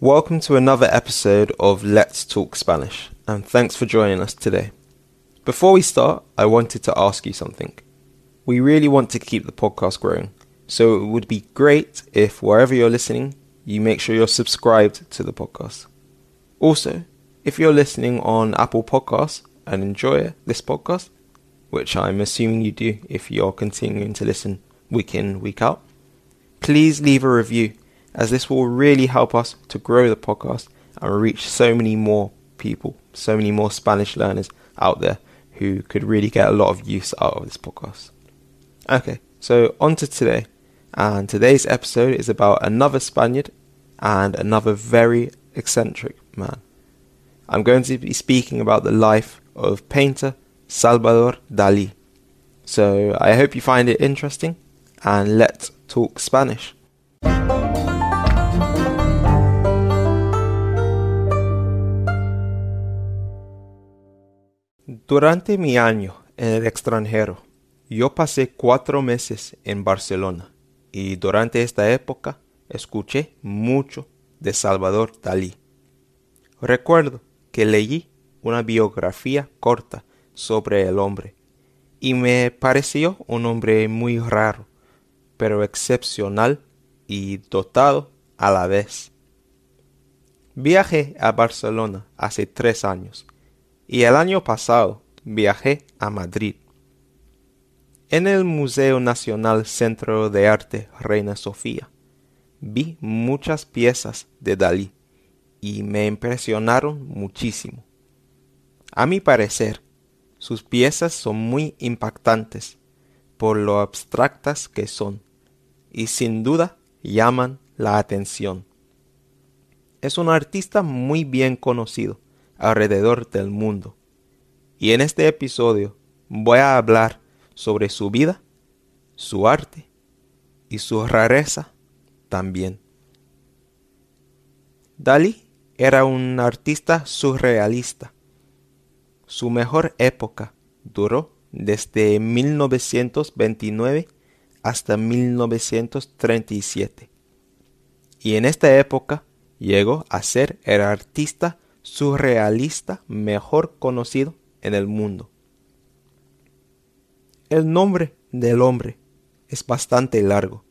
Welcome to another episode of Let's Talk Spanish, and thanks for joining us today. Before we start, I wanted to ask you something. We really want to keep the podcast growing, so it would be great if wherever you're listening, you make sure you're subscribed to the podcast. Also, if you're listening on Apple Podcasts and enjoy this podcast, which I'm assuming you do if you're continuing to listen week in, week out, please leave a review as this will really help us to grow the podcast and reach so many more people, so many more Spanish learners out there who could really get a lot of use out of this podcast. Okay, so on to today. And today's episode is about another Spaniard and another very eccentric man. I'm going to be speaking about the life of painter Salvador Dali. So I hope you find it interesting and let's talk Spanish. Durante mi año en el extranjero, yo pasé cuatro meses en Barcelona y durante esta época escuché mucho de Salvador Dalí. Recuerdo que leí una biografía corta sobre el hombre y me pareció un hombre muy raro, pero excepcional y dotado a la vez. Viajé a Barcelona hace tres años y el año pasado viajé a Madrid. En el Museo Nacional Centro de Arte Reina Sofía vi muchas piezas de Dalí y me impresionaron muchísimo. A mi parecer, sus piezas son muy impactantes por lo abstractas que son y sin duda llaman la atención. Es un artista muy bien conocido alrededor del mundo y en este episodio voy a hablar sobre su vida, su arte y su rareza también. Dalí era un artista surrealista. Su mejor época duró desde 1929 hasta 1937. Y en esta época llegó a ser el artista surrealista mejor conocido en el mundo. El nombre del hombre es bastante largo.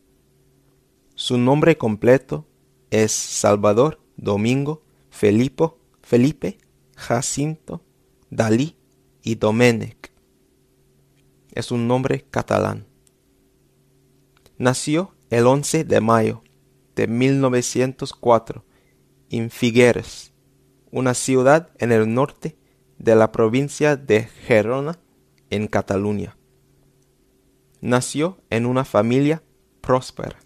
Su nombre completo es Salvador Domingo Felipo, Felipe Jacinto Dalí y Domènech. Es un nombre catalán. Nació el 11 de mayo de 1904 en Figueres, una ciudad en el norte de la provincia de Gerona, en Cataluña. Nació en una familia próspera,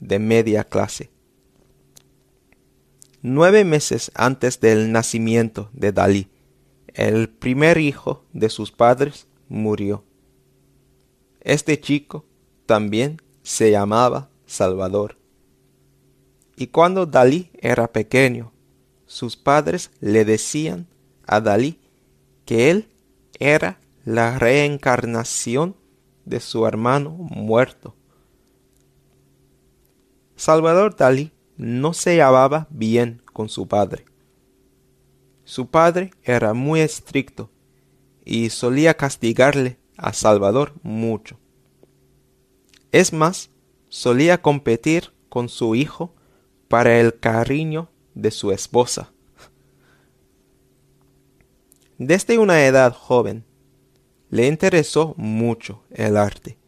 de media clase. Nueve meses antes del nacimiento de Dalí, el primer hijo de sus padres murió. Este chico también se llamaba Salvador. Y cuando Dalí era pequeño, sus padres le decían a Dalí que él era la reencarnación de su hermano muerto. Salvador Dalí no se llevaba bien con su padre. Su padre era muy estricto y solía castigarle a Salvador mucho. Es más, solía competir con su hijo para el cariño de su esposa. Desde una edad joven, le interesó mucho el arte,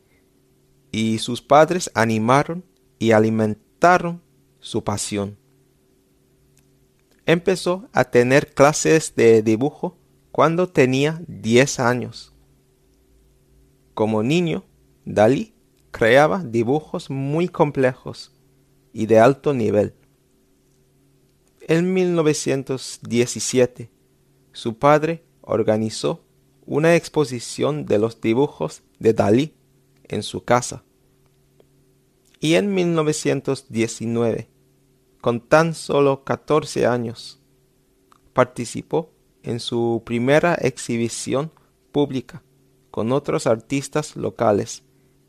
y sus padres animaron y alimentaron su pasión. Empezó a tener clases de dibujo cuando tenía 10 años. Como niño, Dalí creaba dibujos muy complejos y de alto nivel. En 1917, su padre organizó una exposición de los dibujos de Dalí en su casa. Y en 1919, con tan solo 14 años, participó en su primera exhibición pública con otros artistas locales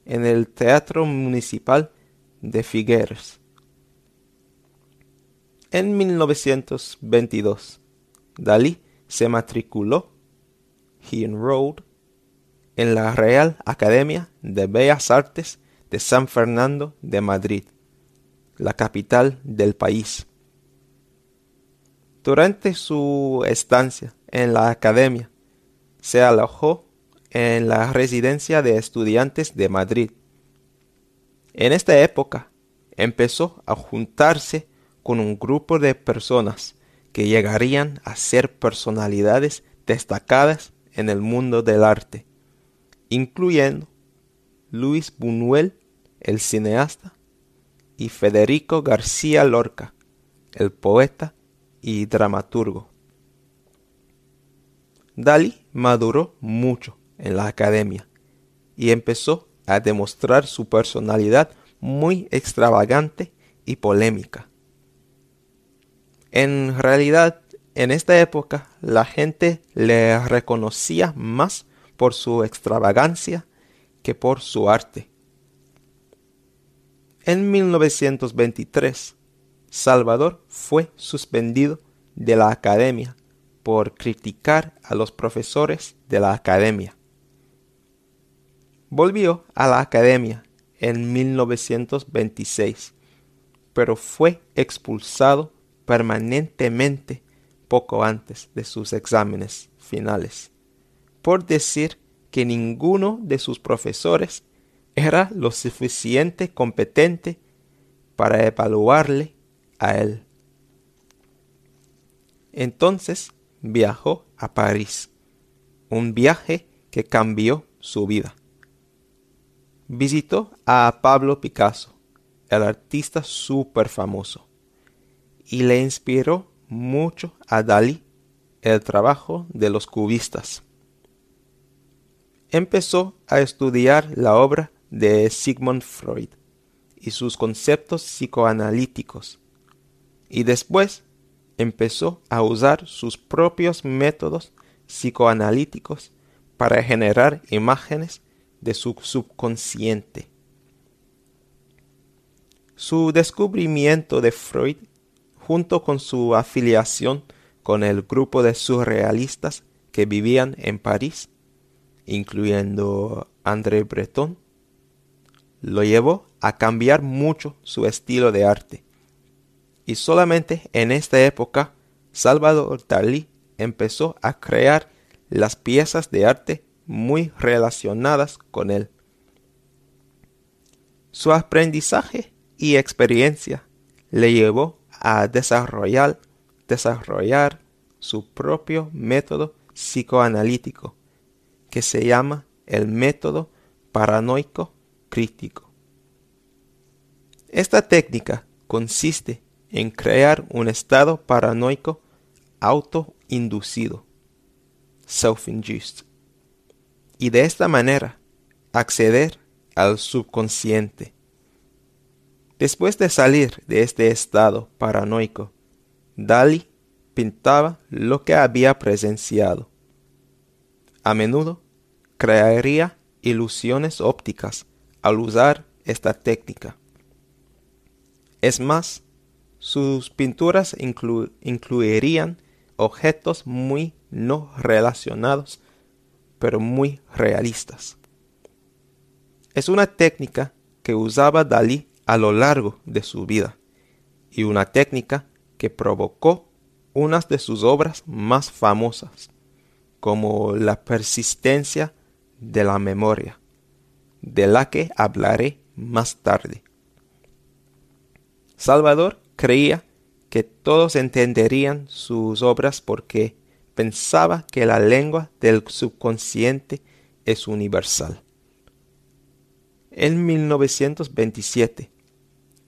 en el Teatro Municipal de Figueres. En 1922, Dalí se matriculó, he enrolled, en la Real Academia de Bellas Artes de San Fernando de Madrid, la capital del país. Durante su estancia en la academia, se alojó en la residencia de estudiantes de Madrid. En esta época empezó a juntarse con un grupo de personas que llegarían a ser personalidades destacadas en el mundo del arte, incluyendo Luis Buñuel, el cineasta, y Federico García Lorca, el poeta y dramaturgo. Dalí maduró mucho en la academia y empezó a demostrar su personalidad muy extravagante y polémica. En realidad, en esta época la gente le reconocía más por su extravagancia que por su arte. En 1923, Salvador fue suspendido de la academia por criticar a los profesores de la academia. Volvió a la academia en 1926, pero fue expulsado permanentemente poco antes de sus exámenes finales, por decir que ninguno de sus profesores era lo suficiente competente para evaluarle a él. Entonces viajó a París, un viaje que cambió su vida. Visitó a Pablo Picasso, el artista súper famoso, y le inspiró mucho a Dalí el trabajo de los cubistas. Empezó a estudiar la obra de Sigmund Freud y sus conceptos psicoanalíticos, y después empezó a usar sus propios métodos psicoanalíticos para generar imágenes de su subconsciente. Su descubrimiento de Freud, junto con su afiliación con el grupo de surrealistas que vivían en París, incluyendo André Breton, lo llevó a cambiar mucho su estilo de arte y solamente en esta época Salvador Dalí empezó a crear las piezas de arte muy relacionadas con él. Su aprendizaje y experiencia le llevó a desarrollar, desarrollar su propio método psicoanalítico, que se llama el método paranoico crítico. Esta técnica consiste en crear un estado paranoico autoinducido, self-induced, y de esta manera acceder al subconsciente. Después de salir de este estado paranoico, Dali pintaba lo que había presenciado. A menudo crearía ilusiones ópticas al usar esta técnica. Es más, sus pinturas incluirían objetos muy no relacionados, pero muy realistas. Es una técnica que usaba Dalí a lo largo de su vida y una técnica que provocó unas de sus obras más famosas, como la persistencia de la memoria, de la que hablaré más tarde. Salvador Creía que todos entenderían sus obras porque pensaba que la lengua del subconsciente es universal. En 1927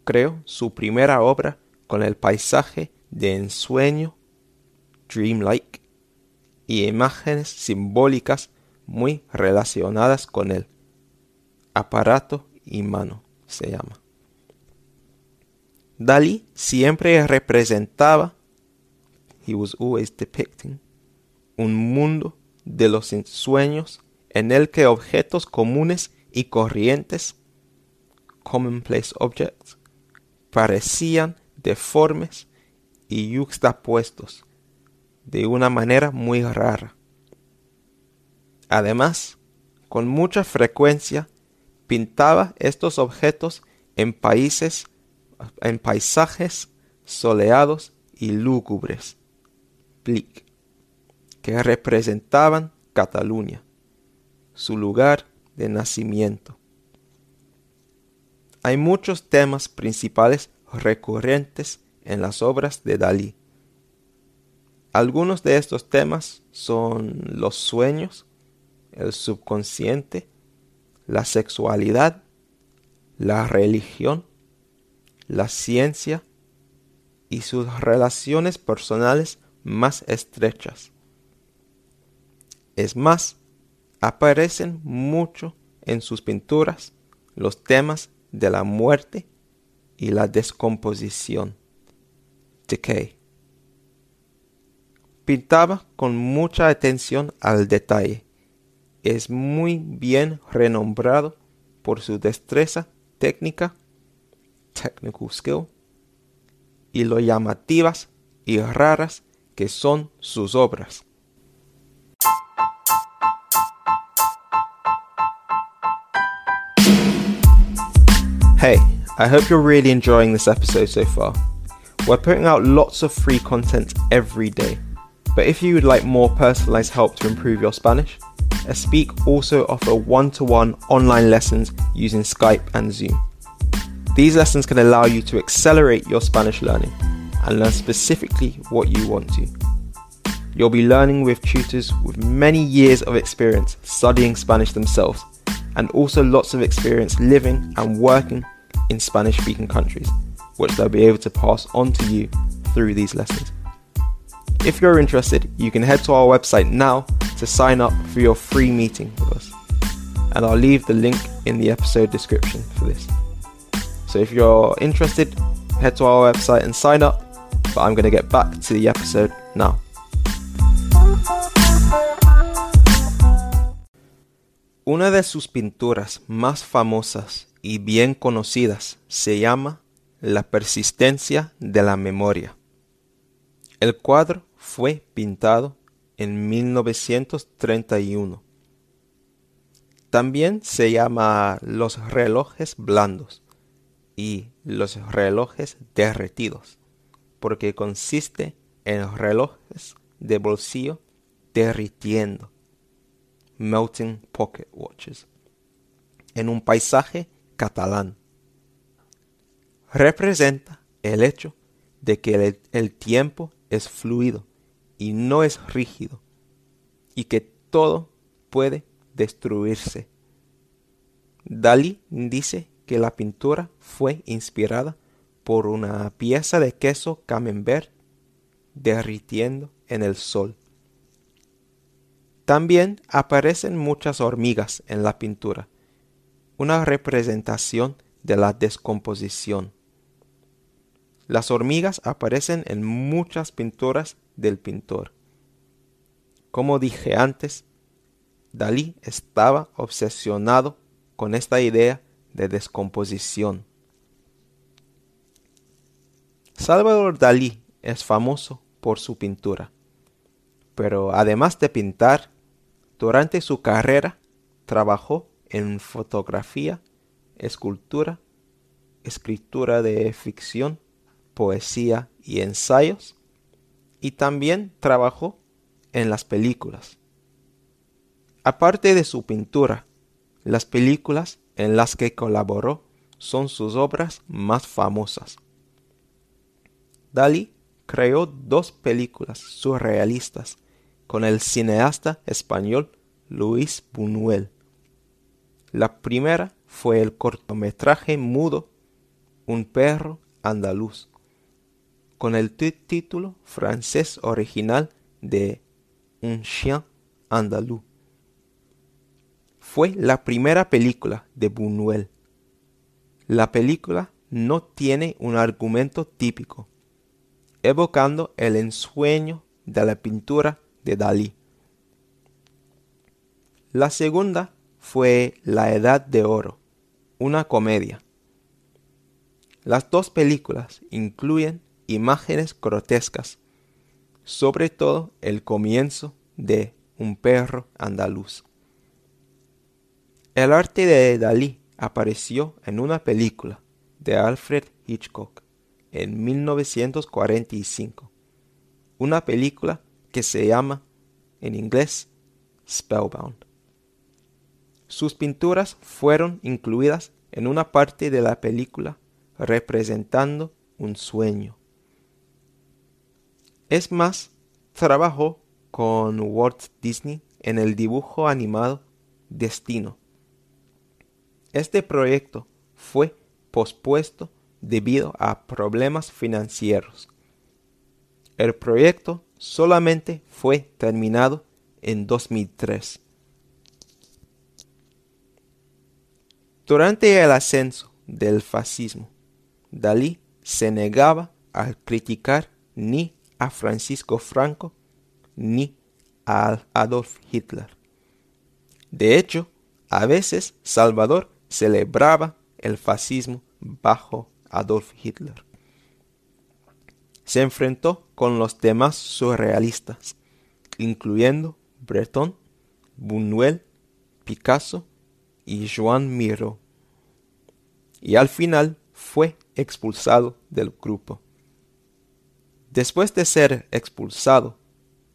creó su primera obra con el paisaje de ensueño, dreamlike, y imágenes simbólicas muy relacionadas con él. Aparato y mano se llama. Dalí siempre representaba, he was always depicting, un mundo de los ensueños en el que objetos comunes y corrientes, commonplace objects, parecían deformes y yuxtapuestos de una manera muy rara. Además, con mucha frecuencia pintaba estos objetos en países en paisajes soleados y lúgubres, que representaban Cataluña, su lugar de nacimiento. Hay muchos temas principales recurrentes en las obras de Dalí. Algunos de estos temas son los sueños, el subconsciente, la sexualidad, la religión, la ciencia y sus relaciones personales más estrechas. Es más, aparecen mucho en sus pinturas los temas de la muerte y la descomposición. Decay. Pintaba con mucha atención al detalle. Es muy bien renombrado por su destreza técnica, technical skill, y lo llamativas y raras que son sus obras. Hey, I hope you're really enjoying this episode so far. We're putting out lots of free content every day, but if you would like more personalized help to improve your Spanish, Espeak also offer one to one online lessons using Skype and Zoom. These lessons can allow you to accelerate your Spanish learning and learn specifically what you want to. You'll be learning with tutors with many years of experience studying Spanish themselves and also lots of experience living and working in Spanish speaking countries, which they'll be able to pass on to you through these lessons. If you're interested, you can head to our website now to sign up for your free meeting with us. And I'll leave the link in the episode description for this. So if you're interested, head to our website and sign up. But I'm going to get back to the episode now. Una de sus pinturas más famosas y bien conocidas se llama La persistencia de la memoria. El cuadro fue pintado en 1931. También se llama Los relojes blandos y los relojes derretidos, porque consiste en relojes de bolsillo derritiendo, melting pocket watches, en un paisaje catalán. Representa el hecho de que el, tiempo es fluido y no es rígido, y que todo puede destruirse. Dalí dice que la pintura fue inspirada por una pieza de queso camembert derritiendo en el sol. También aparecen muchas hormigas en la pintura, una representación de la descomposición. Las hormigas aparecen en muchas pinturas del pintor. Como dije antes, Dalí estaba obsesionado con esta idea de descomposición. Salvador Dalí es famoso por su pintura, pero además de pintar, durante su carrera trabajó en fotografía, escultura, escritura de ficción, poesía y ensayos, y también trabajó en las películas. Aparte de su pintura, las películas en las que colaboró son sus obras más famosas. Dalí creó dos películas surrealistas con el cineasta español Luis Buñuel. La primera fue el cortometraje mudo Un perro andaluz, con el título francés original de Un chien andaluz fue la primera película de Buñuel. La película no tiene un argumento típico, evocando el ensueño de la pintura de Dalí. La segunda fue La Edad de Oro, una comedia. Las dos películas incluyen imágenes grotescas, sobre todo el comienzo de Un perro andaluz. El arte de Dalí apareció en una película de Alfred Hitchcock en 1945, una película que se llama en inglés Spellbound. Sus pinturas fueron incluidas en una parte de la película representando un sueño. Es más, trabajó con Walt Disney en el dibujo animado Destino. Este proyecto fue pospuesto debido a problemas financieros. El proyecto solamente fue terminado en 2003. Durante el ascenso del fascismo, Dalí se negaba a criticar ni a Francisco Franco ni a Adolf Hitler. De hecho, a veces Salvador celebraba el fascismo bajo Adolf Hitler. Se enfrentó con los demás surrealistas, incluyendo Breton, Buñuel, Picasso y Joan Miró. Y al final fue expulsado del grupo. Después de ser expulsado,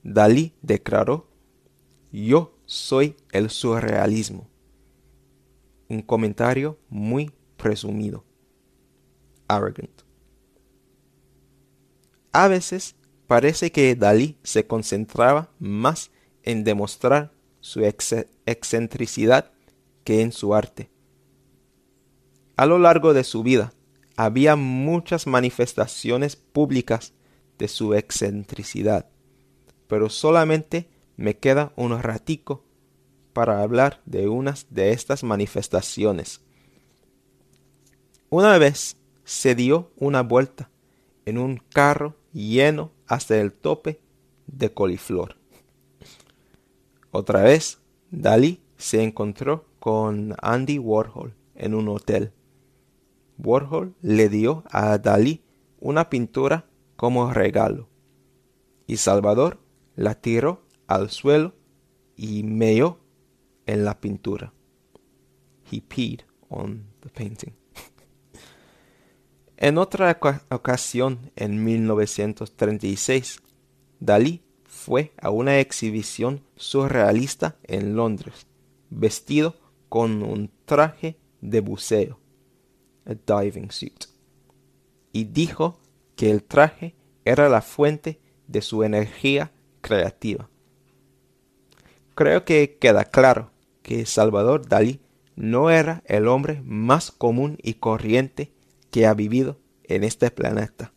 Dalí declaró, yo soy el surrealismo. Un comentario muy presumido. Arrogant. A veces parece que Dalí se concentraba más en demostrar su excentricidad que en su arte. A lo largo de su vida había muchas manifestaciones públicas de su excentricidad, pero solamente me queda un ratico para hablar de unas de estas manifestaciones. Una vez se dio una vuelta en un carro lleno hasta el tope de coliflor. Otra vez, Dalí se encontró con Andy Warhol en un hotel. Warhol le dio a Dalí una pintura como regalo. Y Salvador la tiró al suelo y meó en la pintura. He peed on the painting. en otra ocasión, en 1936, Dalí fue a una exhibición surrealista en Londres, vestido con un traje de buceo, a diving suit, y dijo que el traje era la fuente de su energía creativa. Creo que queda claro que Salvador Dalí no era el hombre más común y corriente que ha vivido en este planeta.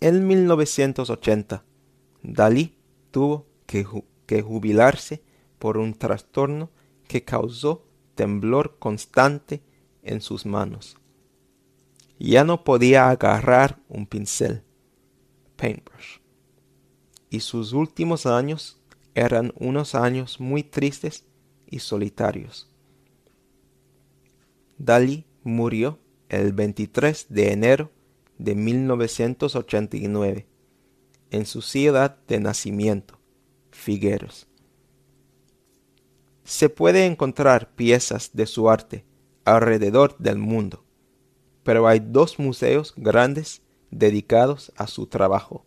En 1980, Dalí tuvo que, que jubilarse por un trastorno que causó temblor constante en sus manos. Ya no podía agarrar un pincel, paintbrush. Y sus últimos años eran unos años muy tristes y solitarios. Dalí murió el 23 de enero de 1989 en su ciudad de nacimiento, Figueros. Se puede encontrar piezas de su arte alrededor del mundo pero hay dos museos grandes dedicados a su trabajo.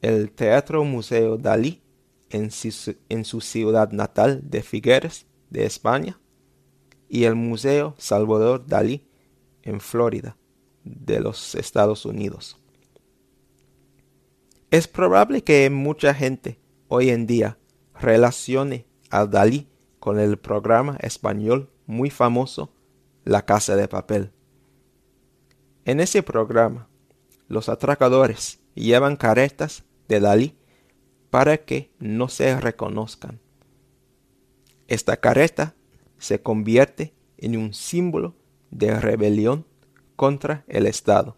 El Teatro Museo Dalí en su, ciudad natal de Figueres, de España, y el Museo Salvador Dalí en Florida, de los Estados Unidos. Es probable que mucha gente hoy en día relacione a Dalí con el programa español muy famoso La Casa de Papel. En ese programa, los atracadores llevan caretas de Dalí para que no se reconozcan. Esta careta se convierte en un símbolo de rebelión contra el Estado.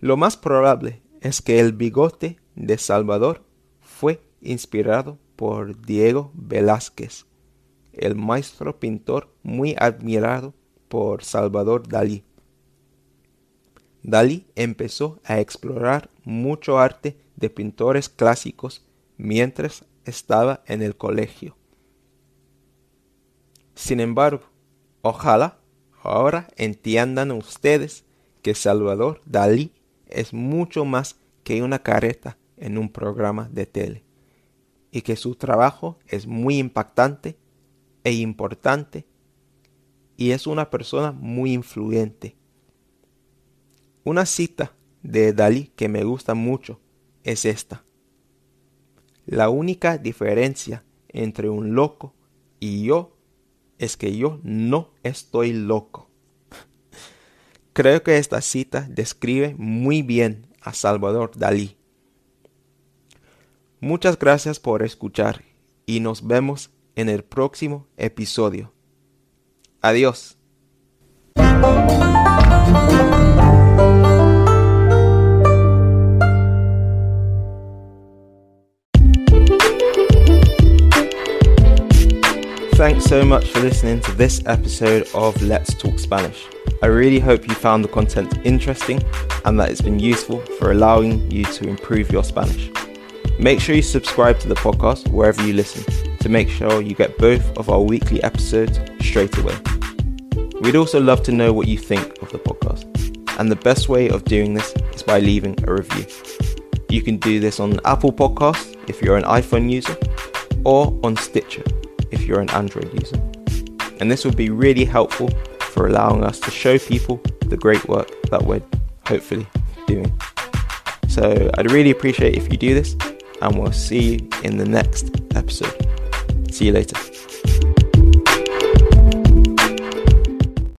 Lo más probable es que el bigote de Salvador fue inspirado por Diego Velázquez, el maestro pintor muy admirado por Salvador Dalí Dalí empezó a explorar mucho arte de pintores clásicos mientras estaba en el colegio. Sin embargo, ojalá ahora entiendan ustedes que Salvador Dalí es mucho más que una careta en un programa de tele y que su trabajo es muy impactante e importante y es una persona muy influyente. Una cita de Dalí que me gusta mucho es esta. La única diferencia entre un loco y yo es que yo no estoy loco. Creo que esta cita describe muy bien a Salvador Dalí. Muchas gracias por escuchar y nos vemos en el próximo episodio. Adiós. Thanks so much for listening to this episode of Let's Talk Spanish. I really hope you found the content interesting and that it's been useful for allowing you to improve your Spanish. Make sure you subscribe to the podcast wherever you listen to make sure you get both of our weekly episodes straight away. We'd also love to know what you think of the podcast, and the best way of doing this is by leaving a review. You can do this on Apple Podcasts if you're an iPhone user, or on Stitcher if you're an Android user. And this would be really helpful for allowing us to show people the great work that we're hopefully doing. So I'd really appreciate if you do this, and we'll see you in the next episode. See you later.